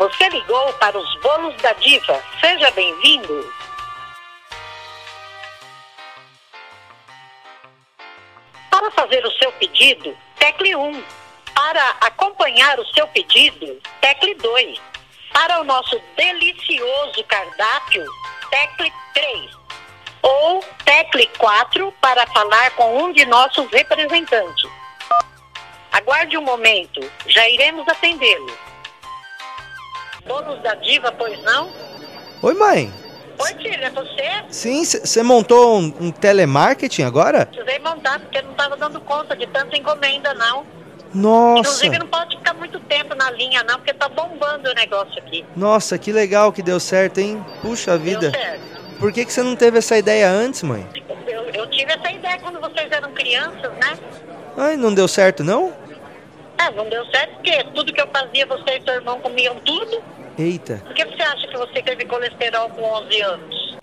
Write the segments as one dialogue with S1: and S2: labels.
S1: Você ligou para os bolos da diva. Seja bem-vindo. Para fazer o seu pedido, tecle 1. Para acompanhar o seu pedido, tecle 2. Para o nosso delicioso cardápio, tecle 3. Ou tecle 4 para falar com um de nossos representantes. Aguarde um momento, já iremos atendê-lo. Donos da diva, pois não?
S2: Oi, mãe.
S1: Oi, filho, é você?
S2: Sim, você montou um, um telemarketing agora?
S1: Precisei montar porque não estava dando conta de tanta encomenda, não.
S2: Nossa.
S1: Inclusive, não pode ficar muito tempo na linha, não, porque tá bombando o negócio aqui.
S2: Nossa, que legal que deu certo, hein? Puxa vida.
S1: Deu certo.
S2: Por que, que você não teve essa ideia antes, mãe?
S1: Eu, eu tive essa ideia quando vocês eram crianças, né?
S2: Ai, não deu certo, não?
S1: É, não deu certo porque tudo que eu fazia, você e seu irmão comiam tudo.
S2: Eita.
S1: Por que você acha que você teve colesterol com 11 anos?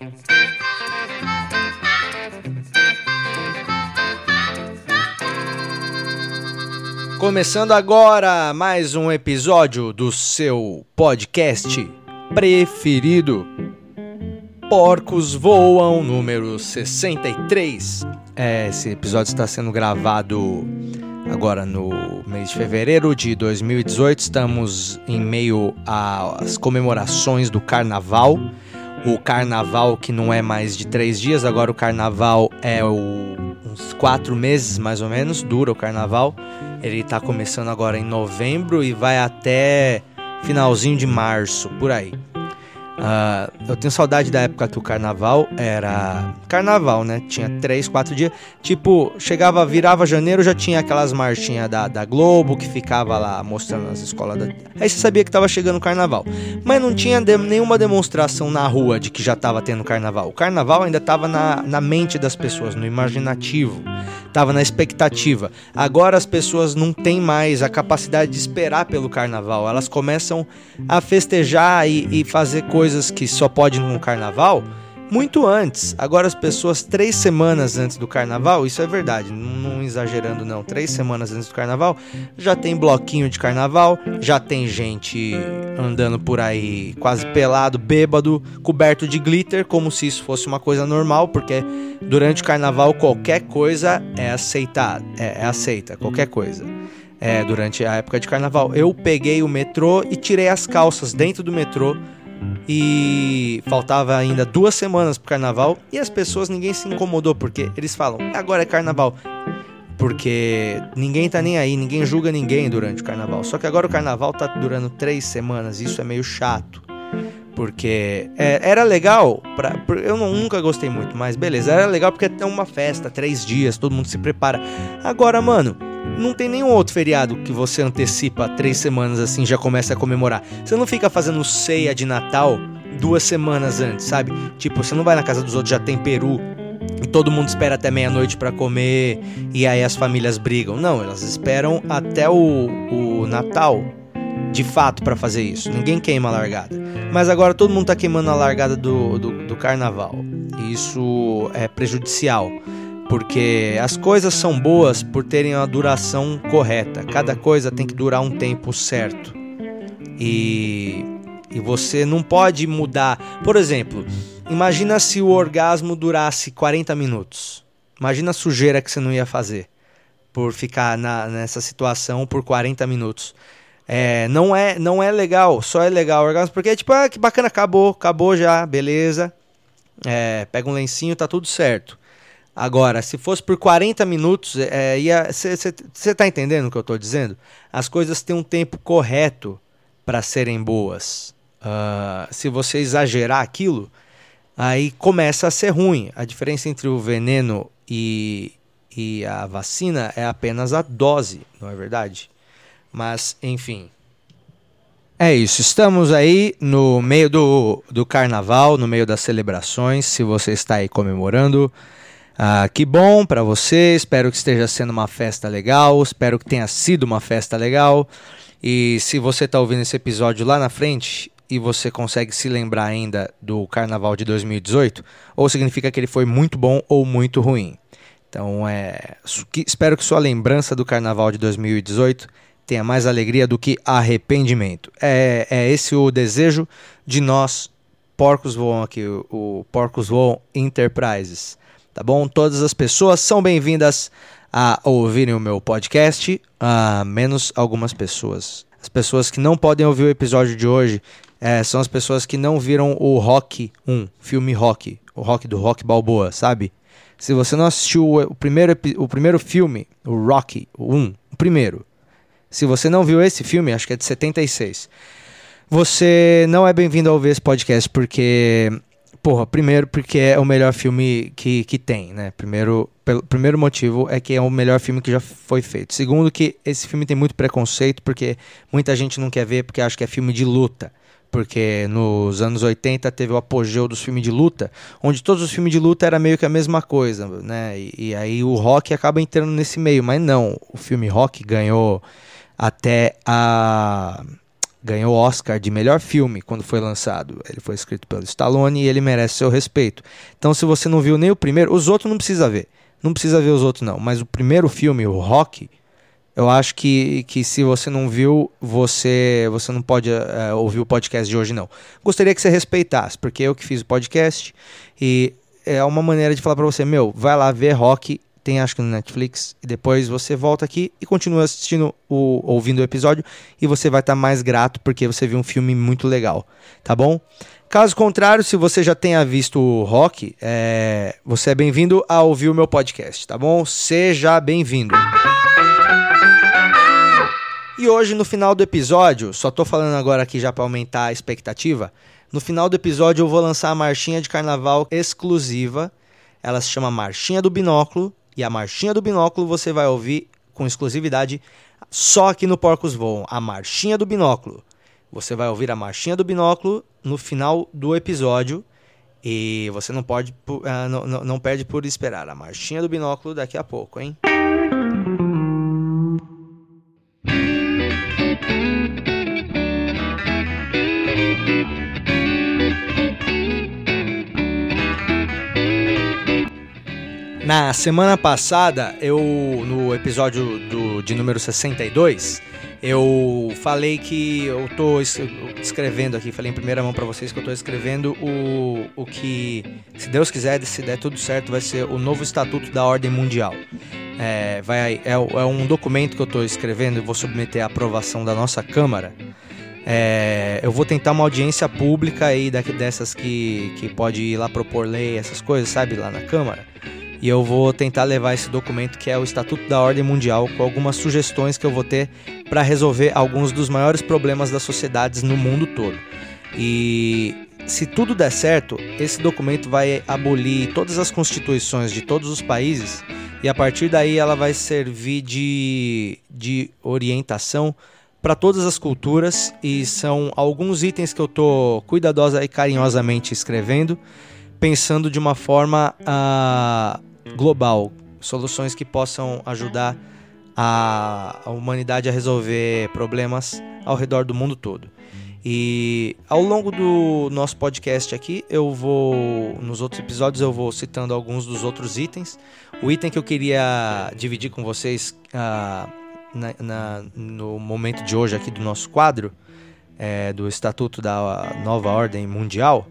S2: Começando agora mais um episódio do seu podcast preferido. Porcos Voam, número 63. É, esse episódio está sendo gravado agora no mês de fevereiro de 2018. Estamos em meio às comemorações do carnaval. O carnaval que não é mais de três dias, agora o carnaval é o, uns quatro meses mais ou menos, dura o carnaval. Ele está começando agora em novembro e vai até finalzinho de março, por aí. Uh, eu tenho saudade da época que o carnaval era carnaval, né? Tinha três, quatro dias. Tipo, chegava, virava janeiro, já tinha aquelas marchinhas da, da Globo que ficava lá mostrando as escolas. Da... Aí você sabia que tava chegando o carnaval. Mas não tinha de, nenhuma demonstração na rua de que já tava tendo carnaval. O carnaval ainda tava na, na mente das pessoas, no imaginativo. Tava na expectativa. Agora as pessoas não têm mais a capacidade de esperar pelo carnaval. Elas começam a festejar e, e fazer coisas que só pode no carnaval muito antes. Agora as pessoas três semanas antes do carnaval, isso é verdade, não, exagerando não, três semanas antes do carnaval, já tem bloquinho de carnaval, já tem gente andando por aí quase pelado, bêbado, coberto de glitter, como se isso fosse uma coisa normal, porque durante o carnaval qualquer coisa é aceitada, é, é aceita, qualquer coisa. É, durante a época de carnaval. Eu peguei o metrô e tirei as calças dentro do metrô e faltava ainda duas semanas pro carnaval e as pessoas ninguém se incomodou porque eles falam agora é carnaval. Porque ninguém tá nem aí ninguém julga ninguém durante o carnaval. Só que agora o carnaval tá durando três semanas isso é meio chato. Porque é, era legal pra, eu não, nunca gostei muito mas beleza era legal porque é uma festa três dias todo mundo se prepara. Agora mano não tem nenhum outro feriado que você antecipa três semanas assim, já começa a comemorar. Você não fica fazendo ceia de Natal duas semanas antes, sabe? Tipo, você não vai na casa dos outros, já tem peru, e todo mundo espera até meia-noite para comer e aí as famílias brigam. Não, elas esperam até o, o Natal de fato para fazer isso. Ninguém queima a largada. Mas agora todo mundo tá queimando a largada do, do, do carnaval. E isso é prejudicial porque as coisas são boas por terem a duração correta. Cada coisa tem que durar um tempo certo. E, e você não pode mudar. Por exemplo, imagina se o orgasmo durasse 40 minutos. Imagina a sujeira que você não ia fazer por ficar na, nessa situação por 40 minutos. É, não é não é legal, só é legal o orgasmo porque é tipo, ah, que bacana, acabou, acabou já, beleza. É, pega um lencinho, tá tudo certo. Agora, se fosse por 40 minutos, você é, está entendendo o que eu estou dizendo? As coisas têm um tempo correto para serem boas. Uh, se você exagerar aquilo, aí começa a ser ruim. A diferença entre o veneno e, e a vacina é apenas a dose, não é verdade? Mas, enfim. É isso, estamos aí no meio do, do carnaval, no meio das celebrações. Se você está aí comemorando, ah, que bom para você, espero que esteja sendo uma festa legal, espero que tenha sido uma festa legal. E se você está ouvindo esse episódio lá na frente e você consegue se lembrar ainda do carnaval de 2018, ou significa que ele foi muito bom ou muito ruim. Então, é, espero que sua lembrança do carnaval de 2018 tenha mais alegria do que arrependimento. É, é esse o desejo de nós, Porcos Voam aqui, o, o Porcos Voam Enterprises. Tá bom? Todas as pessoas são bem-vindas a ouvirem o meu podcast, a menos algumas pessoas. As pessoas que não podem ouvir o episódio de hoje é, são as pessoas que não viram o Rock 1, filme Rock, o Rock do Rock Balboa, sabe? Se você não assistiu o primeiro, o primeiro filme, o Rocky, o 1, o primeiro, se você não viu esse filme, acho que é de 76, você não é bem-vindo a ouvir esse podcast porque. Porra, primeiro porque é o melhor filme que, que tem, né? Primeiro, pelo, primeiro motivo é que é o melhor filme que já foi feito. Segundo que esse filme tem muito preconceito porque muita gente não quer ver porque acha que é filme de luta porque nos anos 80 teve o apogeu dos filmes de luta, onde todos os filmes de luta era meio que a mesma coisa, né? E, e, aí o rock acaba entrando nesse meio, mas não, o filme rock ganhou até a ganhou Oscar de melhor filme quando foi lançado. Ele foi escrito pelo Stallone e ele merece seu respeito. Então, se você não viu nem o primeiro, os outros não precisa ver. Não precisa ver os outros não, mas o primeiro filme, o Rock, eu acho que, que se você não viu, você você não pode uh, ouvir o podcast de hoje não. Gostaria que você respeitasse, porque eu que fiz o podcast e é uma maneira de falar para você, meu, vai lá ver Rock tem acho que no Netflix, e depois você volta aqui e continua assistindo o ouvindo o episódio e você vai estar tá mais grato porque você viu um filme muito legal, tá bom? Caso contrário, se você já tenha visto o Rock, é, você é bem-vindo a ouvir o meu podcast, tá bom? Seja bem-vindo. E hoje, no final do episódio, só tô falando agora aqui já para aumentar a expectativa. No final do episódio, eu vou lançar a marchinha de carnaval exclusiva. Ela se chama Marchinha do Binóculo e a marchinha do binóculo você vai ouvir com exclusividade só aqui no Porcos Voam. A marchinha do binóculo. Você vai ouvir a marchinha do binóculo no final do episódio. E você não pode, uh, não, não, não perde por esperar a marchinha do binóculo daqui a pouco, hein? Na semana passada, eu no episódio do, de número 62, eu falei que eu tô escrevendo aqui, falei em primeira mão para vocês que eu tô escrevendo o, o que, se Deus quiser, se der tudo certo, vai ser o novo estatuto da ordem mundial. É, vai, é, é um documento que eu tô escrevendo e vou submeter à aprovação da nossa Câmara. É, eu vou tentar uma audiência pública aí dessas que, que pode ir lá propor lei, essas coisas, sabe, lá na Câmara e eu vou tentar levar esse documento que é o Estatuto da Ordem Mundial com algumas sugestões que eu vou ter para resolver alguns dos maiores problemas das sociedades no mundo todo. E se tudo der certo, esse documento vai abolir todas as constituições de todos os países e a partir daí ela vai servir de, de orientação para todas as culturas e são alguns itens que eu estou cuidadosa e carinhosamente escrevendo, pensando de uma forma uh, global, soluções que possam ajudar a, a humanidade a resolver problemas ao redor do mundo todo. E ao longo do nosso podcast aqui, eu vou, nos outros episódios, eu vou citando alguns dos outros itens. O item que eu queria dividir com vocês uh, na, na, no momento de hoje aqui do nosso quadro, é, do Estatuto da Nova Ordem Mundial,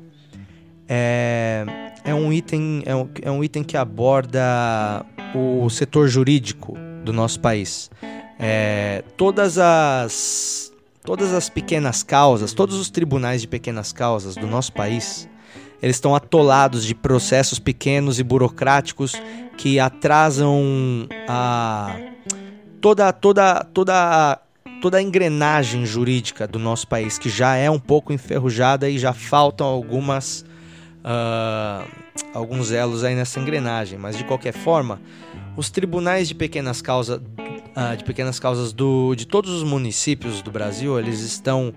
S2: é, é um item é um, é um item que aborda o setor jurídico do nosso país. É, todas as todas as pequenas causas, todos os tribunais de pequenas causas do nosso país, eles estão atolados de processos pequenos e burocráticos que atrasam a toda toda toda toda a engrenagem jurídica do nosso país que já é um pouco enferrujada e já faltam algumas uh, alguns elos aí nessa engrenagem, mas de qualquer forma, os tribunais de pequenas causas, uh, de pequenas causas do, de todos os municípios do Brasil, eles estão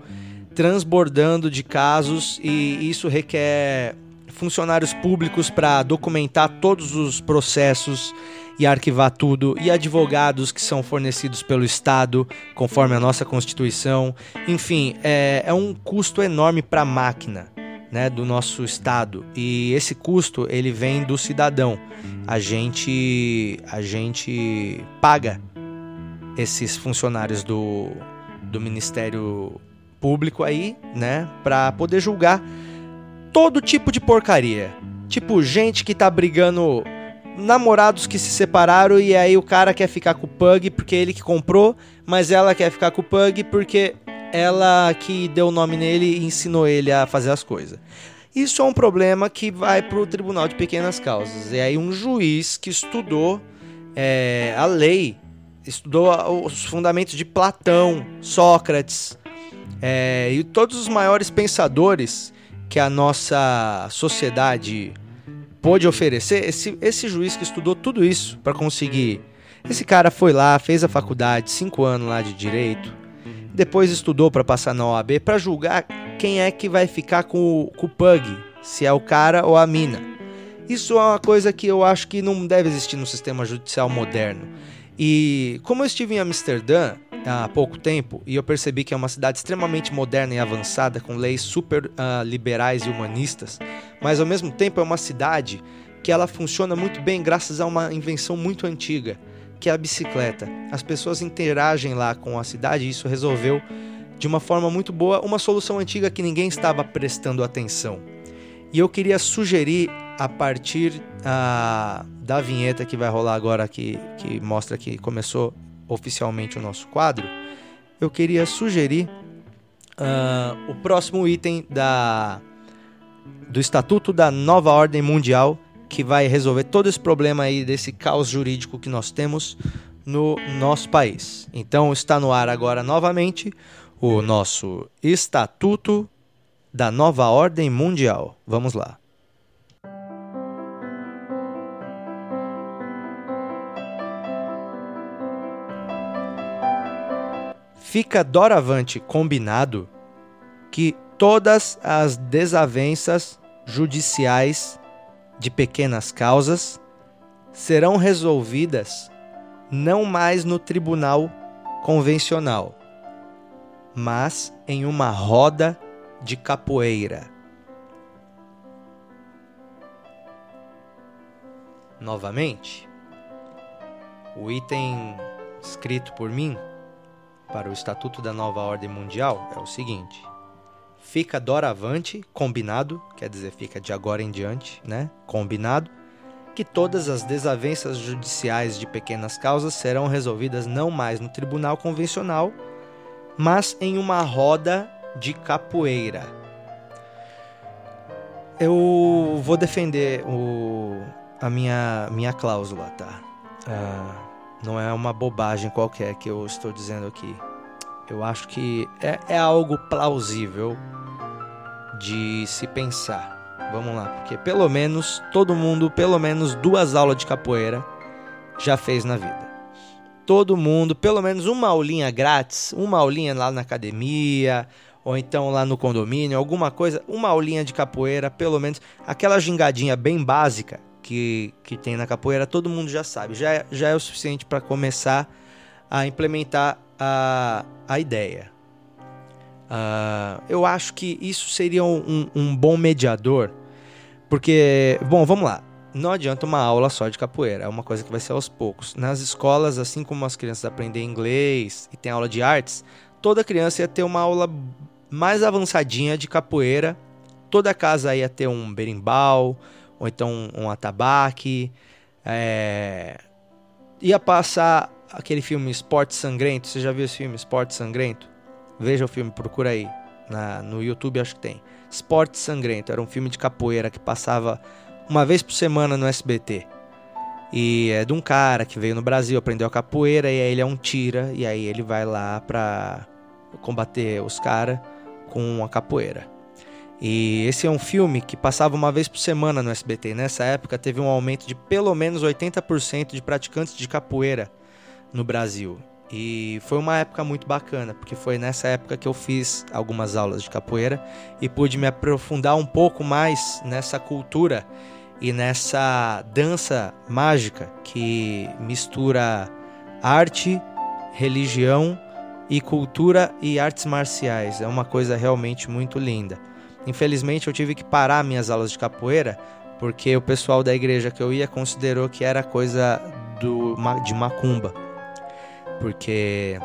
S2: transbordando de casos e isso requer funcionários públicos para documentar todos os processos e arquivar tudo, e advogados que são fornecidos pelo Estado, conforme a nossa Constituição. Enfim, é, é um custo enorme para a máquina né, do nosso estado e esse custo ele vem do cidadão. A gente a gente paga esses funcionários do, do Ministério Público aí, né, para poder julgar todo tipo de porcaria. Tipo, gente que tá brigando namorados que se separaram e aí o cara quer ficar com o Pug porque ele que comprou, mas ela quer ficar com o Pug porque ela que deu o nome nele e ensinou ele a fazer as coisas. Isso é um problema que vai para o Tribunal de Pequenas Causas. E aí um juiz que estudou é, a lei, estudou os fundamentos de Platão, Sócrates é, e todos os maiores pensadores que a nossa sociedade pôde oferecer. Esse, esse juiz que estudou tudo isso para conseguir. Esse cara foi lá, fez a faculdade, cinco anos lá de direito, depois estudou para passar na OAB para julgar quem é que vai ficar com o, com o pug, se é o cara ou a mina. Isso é uma coisa que eu acho que não deve existir no sistema judicial moderno. E como eu estive em Amsterdã há pouco tempo e eu percebi que é uma cidade extremamente moderna e avançada, com leis super uh, liberais e humanistas, mas ao mesmo tempo é uma cidade que ela funciona muito bem graças a uma invenção muito antiga, que é a bicicleta. As pessoas interagem lá com a cidade e isso resolveu de uma forma muito boa uma solução antiga que ninguém estava prestando atenção. E eu queria sugerir a partir uh, da vinheta que vai rolar agora aqui, que mostra que começou oficialmente o nosso quadro, eu queria sugerir uh, o próximo item da, do Estatuto da Nova Ordem Mundial, que vai resolver todo esse problema aí desse caos jurídico que nós temos no nosso país. Então está no ar agora novamente o nosso Estatuto da Nova Ordem Mundial. Vamos lá. Fica doravante combinado que todas as desavenças judiciais de pequenas causas serão resolvidas não mais no tribunal convencional, mas em uma roda de capoeira. Novamente, o item escrito por mim para o Estatuto da Nova Ordem Mundial é o seguinte: fica doravante, combinado, quer dizer, fica de agora em diante, né? Combinado, que todas as desavenças judiciais de pequenas causas serão resolvidas não mais no tribunal convencional, mas em uma roda de capoeira. Eu vou defender o, a minha, minha cláusula, tá? Uh, não é uma bobagem qualquer que eu estou dizendo aqui. Eu acho que é, é algo plausível de se pensar. Vamos lá, porque pelo menos todo mundo, pelo menos duas aulas de capoeira já fez na vida todo mundo, pelo menos uma aulinha grátis, uma aulinha lá na academia, ou então lá no condomínio, alguma coisa, uma aulinha de capoeira, pelo menos aquela gingadinha bem básica que, que tem na capoeira, todo mundo já sabe, já, é, já é o suficiente para começar a implementar a, a ideia. Uh, eu acho que isso seria um, um bom mediador, porque, bom, vamos lá não adianta uma aula só de capoeira, é uma coisa que vai ser aos poucos. Nas escolas, assim como as crianças aprendem inglês e tem aula de artes, toda criança ia ter uma aula mais avançadinha de capoeira. Toda casa ia ter um berimbau, ou então um atabaque. É... Ia passar aquele filme Esporte Sangrento. Você já viu esse filme, Esporte Sangrento? Veja o filme, procura aí. Na, no YouTube acho que tem. Esporte Sangrento. Era um filme de capoeira que passava uma vez por semana no SBT. E é de um cara que veio no Brasil, aprendeu a capoeira e aí ele é um tira e aí ele vai lá pra combater os caras com a capoeira. E esse é um filme que passava uma vez por semana no SBT. Nessa época teve um aumento de pelo menos 80% de praticantes de capoeira no Brasil. E foi uma época muito bacana, porque foi nessa época que eu fiz algumas aulas de capoeira e pude me aprofundar um pouco mais nessa cultura e nessa dança mágica que mistura arte, religião e cultura e artes marciais. É uma coisa realmente muito linda. Infelizmente eu tive que parar minhas aulas de capoeira porque o pessoal da igreja que eu ia considerou que era coisa do, de macumba. Porque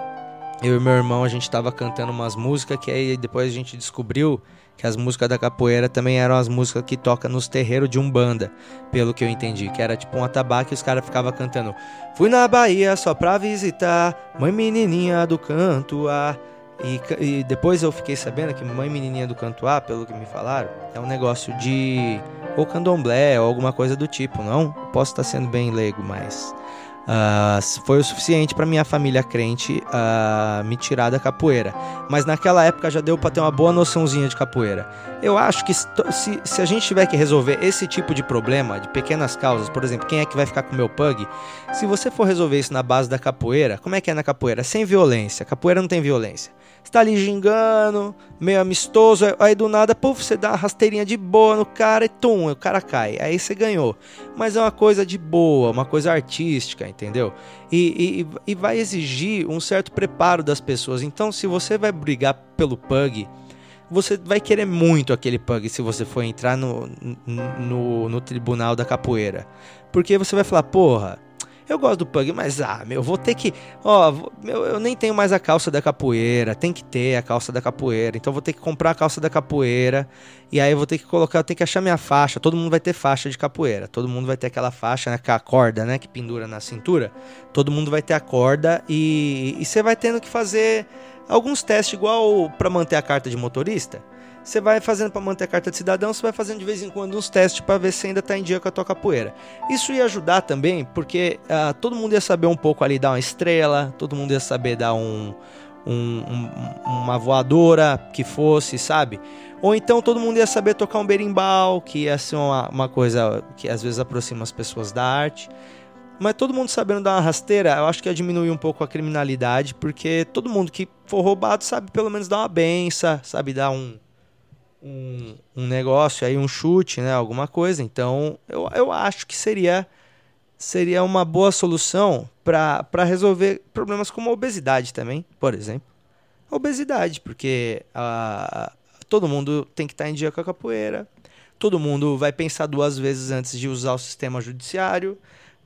S2: eu e meu irmão a gente tava cantando umas músicas que aí depois a gente descobriu que as músicas da capoeira também eram as músicas que toca nos terreiros de Umbanda, pelo que eu entendi, que era tipo um atabaque e os caras ficavam cantando Fui na Bahia só pra visitar Mãe Menininha do Canto A e, e, depois eu fiquei sabendo que Mãe Menininha do Canto A, pelo que me falaram, é um negócio de ou candomblé ou alguma coisa do tipo, não? Posso estar sendo bem leigo, mas Uh, foi o suficiente para minha família crente uh, me tirar da capoeira. Mas naquela época já deu para ter uma boa noçãozinha de capoeira. Eu acho que se, se, a gente tiver que resolver esse tipo de problema, de pequenas causas, por exemplo, quem é que vai ficar com o meu pug? Se você for resolver isso na base da capoeira, como é que é na capoeira? Sem violência. Capoeira não tem violência. Você tá ali gingando, meio amistoso, aí do nada, puf, você dá uma rasteirinha de boa no cara e tum, o cara cai. Aí você ganhou. Mas é uma coisa de boa, uma coisa artística, entendeu? E, e, e vai exigir um certo preparo das pessoas. Então, se você vai brigar pelo pug, você vai querer muito aquele pug se você for entrar no, no, no tribunal da capoeira. Porque você vai falar, porra eu gosto do pug, mas ah, meu, vou ter que. Ó, meu, eu nem tenho mais a calça da capoeira. Tem que ter a calça da capoeira. Então vou ter que comprar a calça da capoeira. E aí eu vou ter que colocar, eu tenho que achar minha faixa. Todo mundo vai ter faixa de capoeira. Todo mundo vai ter aquela faixa, né? Com a corda, né? Que pendura na cintura. Todo mundo vai ter a corda e, você vai tendo que fazer alguns testes igual para manter a carta de motorista. Você vai fazendo para manter a carta de cidadão, você vai fazendo de vez em quando uns testes para ver se ainda está em dia com a tua capoeira. Isso ia ajudar também, porque uh, todo mundo ia saber um pouco ali dar uma estrela, todo mundo ia saber dar um, um, um, uma voadora que fosse, sabe? Ou então todo mundo ia saber tocar um berimbau, que ia ser uma, uma coisa que às vezes aproxima as pessoas da arte. Mas todo mundo sabendo dar uma rasteira, eu acho que ia diminuir um pouco a criminalidade, porque todo mundo que for roubado sabe pelo menos dar uma benção, sabe dar um, um, um negócio aí, um chute, né? Alguma coisa. Então, eu, eu acho que seria seria uma boa solução para resolver problemas como a obesidade também, por exemplo. A obesidade, porque a, todo mundo tem que estar em dia com a capoeira, todo mundo vai pensar duas vezes antes de usar o sistema judiciário,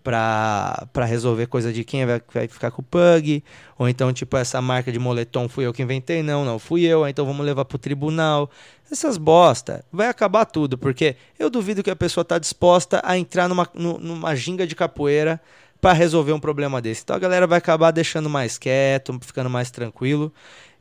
S2: para resolver coisa de quem vai, vai ficar com o pug, ou então, tipo, essa marca de moletom fui eu que inventei, não, não fui eu, então vamos levar pro tribunal. Essas bosta, vai acabar tudo, porque eu duvido que a pessoa tá disposta a entrar numa, numa ginga de capoeira para resolver um problema desse. Então a galera vai acabar deixando mais quieto, ficando mais tranquilo.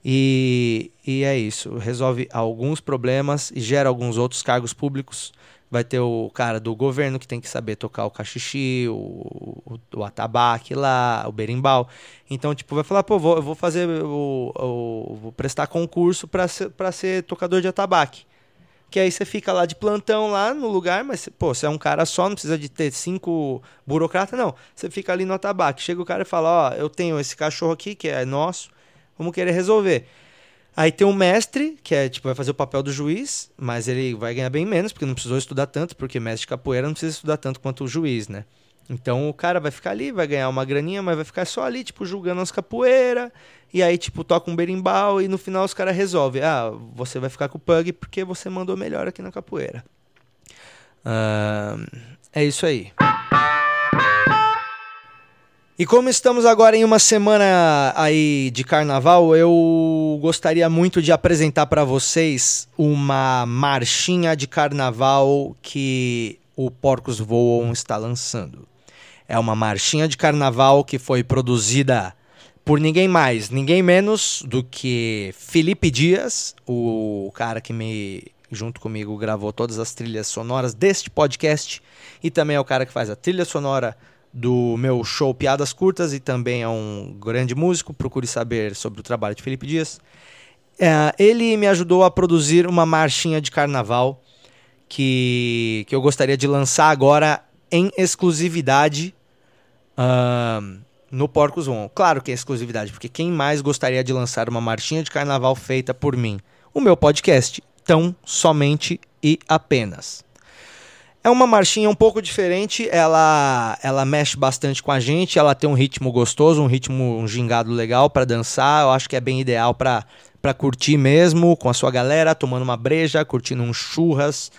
S2: E, e é isso. Resolve alguns problemas e gera alguns outros cargos públicos vai ter o cara do governo que tem que saber tocar o cachixi, o, o, o atabaque lá, o berimbau. Então, tipo, vai falar, pô, vou, eu vou fazer, o, o, vou prestar concurso para ser, pra ser tocador de atabaque. Que aí você fica lá de plantão lá no lugar, mas, pô, você é um cara só, não precisa de ter cinco burocratas, não. Você fica ali no atabaque. Chega o cara e fala, ó, eu tenho esse cachorro aqui que é nosso, vamos querer resolver. Aí tem um mestre, que é tipo, vai fazer o papel do juiz, mas ele vai ganhar bem menos, porque não precisou estudar tanto, porque mestre de capoeira não precisa estudar tanto quanto o juiz, né? Então o cara vai ficar ali, vai ganhar uma graninha, mas vai ficar só ali, tipo, julgando as capoeiras. E aí, tipo, toca um berimbau e no final os caras resolvem. Ah, você vai ficar com o pug porque você mandou melhor aqui na capoeira. Uh, é isso aí. E como estamos agora em uma semana aí de carnaval, eu gostaria muito de apresentar para vocês uma marchinha de carnaval que o Porcos Voam está lançando. É uma marchinha de carnaval que foi produzida por ninguém mais, ninguém menos do que Felipe Dias, o cara que me junto comigo gravou todas as trilhas sonoras deste podcast e também é o cara que faz a trilha sonora do meu show Piadas Curtas e também é um grande músico. Procure saber sobre o trabalho de Felipe Dias. É, ele me ajudou a produzir uma marchinha de carnaval que, que eu gostaria de lançar agora em exclusividade uh, no Porcos One. Claro que é exclusividade, porque quem mais gostaria de lançar uma marchinha de carnaval feita por mim? O meu podcast, tão somente e apenas. É uma marchinha um pouco diferente, ela ela mexe bastante com a gente, ela tem um ritmo gostoso, um ritmo um gingado legal para dançar. Eu acho que é bem ideal para para curtir mesmo com a sua galera, tomando uma breja, curtindo um churras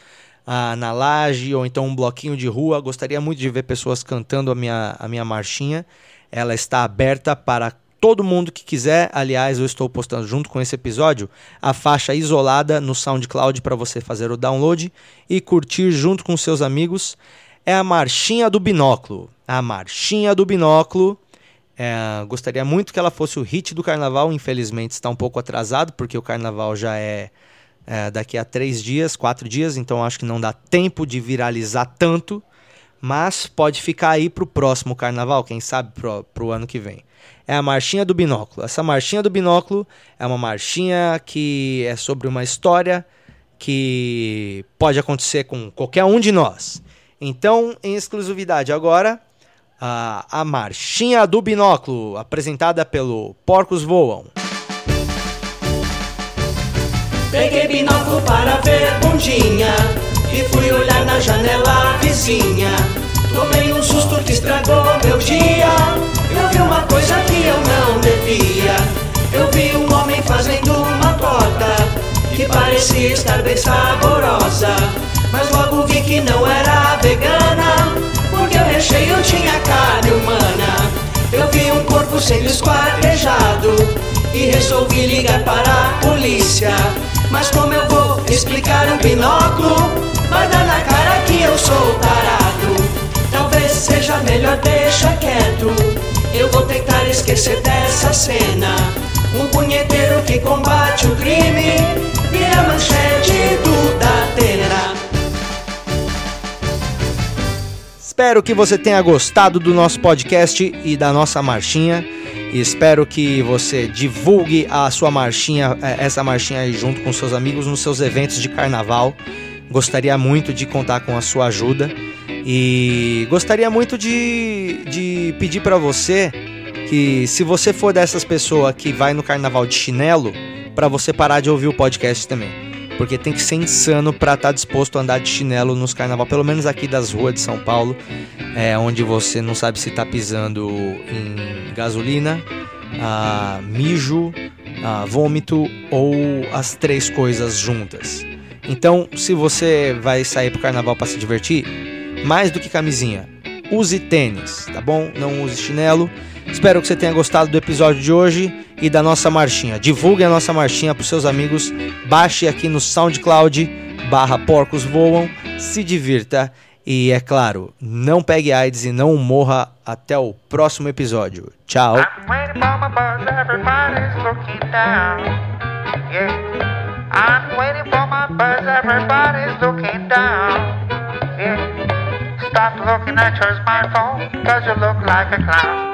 S2: ah, na laje ou então um bloquinho de rua. Gostaria muito de ver pessoas cantando a minha a minha marchinha. Ela está aberta para todo mundo que quiser. Aliás, eu estou postando junto com esse episódio a faixa isolada no SoundCloud para você fazer o download e curtir junto com seus amigos. É a Marchinha do Binóculo. A Marchinha do Binóculo. É, gostaria muito que ela fosse o hit do carnaval. Infelizmente está um pouco atrasado, porque o carnaval já é, é daqui a três dias, quatro dias, então acho que não dá tempo de viralizar tanto mas pode ficar aí para o próximo carnaval, quem sabe para o ano que vem. É a Marchinha do Binóculo. Essa Marchinha do Binóculo é uma marchinha que é sobre uma história que pode acontecer com qualquer um de nós. Então, em exclusividade agora, a, a Marchinha do Binóculo, apresentada pelo Porcos Voam.
S3: Peguei binóculo para ver bundinha e fui olhar na janela vizinha. Tomei um susto que estragou meu dia. Eu vi uma coisa que eu não devia. Eu vi um homem fazendo uma torta que parecia estar bem saborosa. Mas logo vi que não era vegana, porque o recheio tinha carne humana. Eu vi um corpo sendo esquartejado e resolvi ligar para a polícia. Mas como eu vou explicar um binóculo? Vai dar na cara que eu sou tarado Talvez seja melhor deixar quieto Eu vou tentar esquecer dessa cena Um punheteiro que combate o crime Vira manchete do Datena
S2: Espero que você tenha gostado do nosso podcast e da nossa marchinha. Espero que você divulgue a sua marchinha, eh, essa marchinha aí junto com seus amigos nos seus eventos de carnaval. Gostaria muito de contar com a sua ajuda e gostaria muito de, de pedir para você que, se você for dessas pessoas que vai no carnaval de chinelo, para você parar de ouvir o podcast também. Porque tem que ser insano para estar tá disposto a andar de chinelo nos carnaval, pelo menos aqui das ruas de São Paulo, é, onde você não sabe se está pisando em gasolina, mijo, vômito ou as três coisas juntas. Então, se você vai sair pro carnaval para se divertir, mais do que camisinha, use tênis, tá bom? Não use chinelo. Espero que você tenha gostado do episódio de hoje e da nossa marchinha. Divulgue a nossa marchinha para seus amigos. Baixe aqui no SoundCloud barra Porcos Voam. Se divirta e, é claro, não pegue AIDS e não morra até o próximo episódio. Tchau. I'm waiting for my everybody's looking down. Yeah. Stop looking at your smartphone, cause you look like a clown.